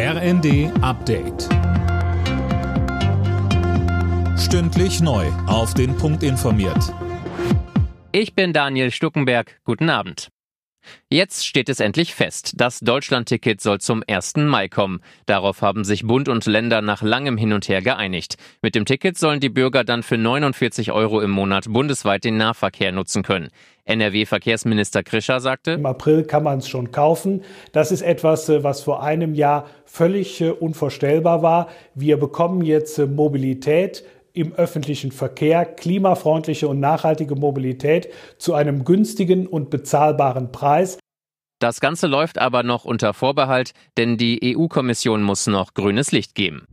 RND Update. Stündlich neu. Auf den Punkt informiert. Ich bin Daniel Stuckenberg. Guten Abend. Jetzt steht es endlich fest. Das Deutschlandticket soll zum 1. Mai kommen. Darauf haben sich Bund und Länder nach langem Hin und Her geeinigt. Mit dem Ticket sollen die Bürger dann für 49 Euro im Monat bundesweit den Nahverkehr nutzen können. NRW-Verkehrsminister Krischer sagte, Im April kann man es schon kaufen. Das ist etwas, äh, was vor einem Jahr völlig äh, unvorstellbar war. Wir bekommen jetzt äh, Mobilität im öffentlichen Verkehr, klimafreundliche und nachhaltige Mobilität zu einem günstigen und bezahlbaren Preis. Das Ganze läuft aber noch unter Vorbehalt, denn die EU-Kommission muss noch grünes Licht geben.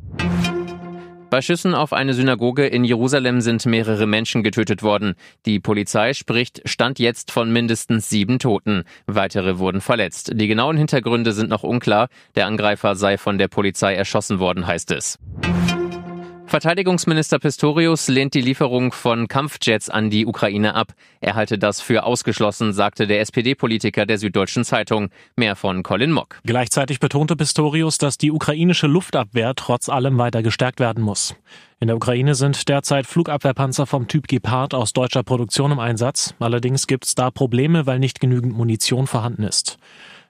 Bei Schüssen auf eine Synagoge in Jerusalem sind mehrere Menschen getötet worden. Die Polizei spricht Stand jetzt von mindestens sieben Toten. Weitere wurden verletzt. Die genauen Hintergründe sind noch unklar. Der Angreifer sei von der Polizei erschossen worden, heißt es. Verteidigungsminister Pistorius lehnt die Lieferung von Kampfjets an die Ukraine ab. Er halte das für ausgeschlossen, sagte der SPD-Politiker der Süddeutschen Zeitung. Mehr von Colin Mock. Gleichzeitig betonte Pistorius, dass die ukrainische Luftabwehr trotz allem weiter gestärkt werden muss. In der Ukraine sind derzeit Flugabwehrpanzer vom Typ Gepard aus deutscher Produktion im Einsatz. Allerdings gibt es da Probleme, weil nicht genügend Munition vorhanden ist.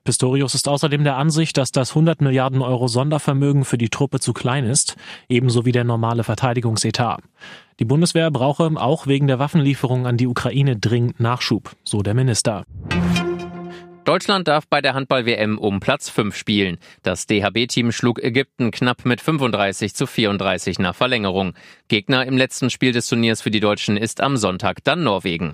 Pistorius ist außerdem der Ansicht, dass das 100 Milliarden Euro Sondervermögen für die Truppe zu klein ist, ebenso wie der normale Verteidigungsetat. Die Bundeswehr brauche auch wegen der Waffenlieferung an die Ukraine dringend Nachschub, so der Minister. Deutschland darf bei der Handball-WM um Platz 5 spielen. Das DHB-Team schlug Ägypten knapp mit 35 zu 34 nach Verlängerung. Gegner im letzten Spiel des Turniers für die Deutschen ist am Sonntag dann Norwegen.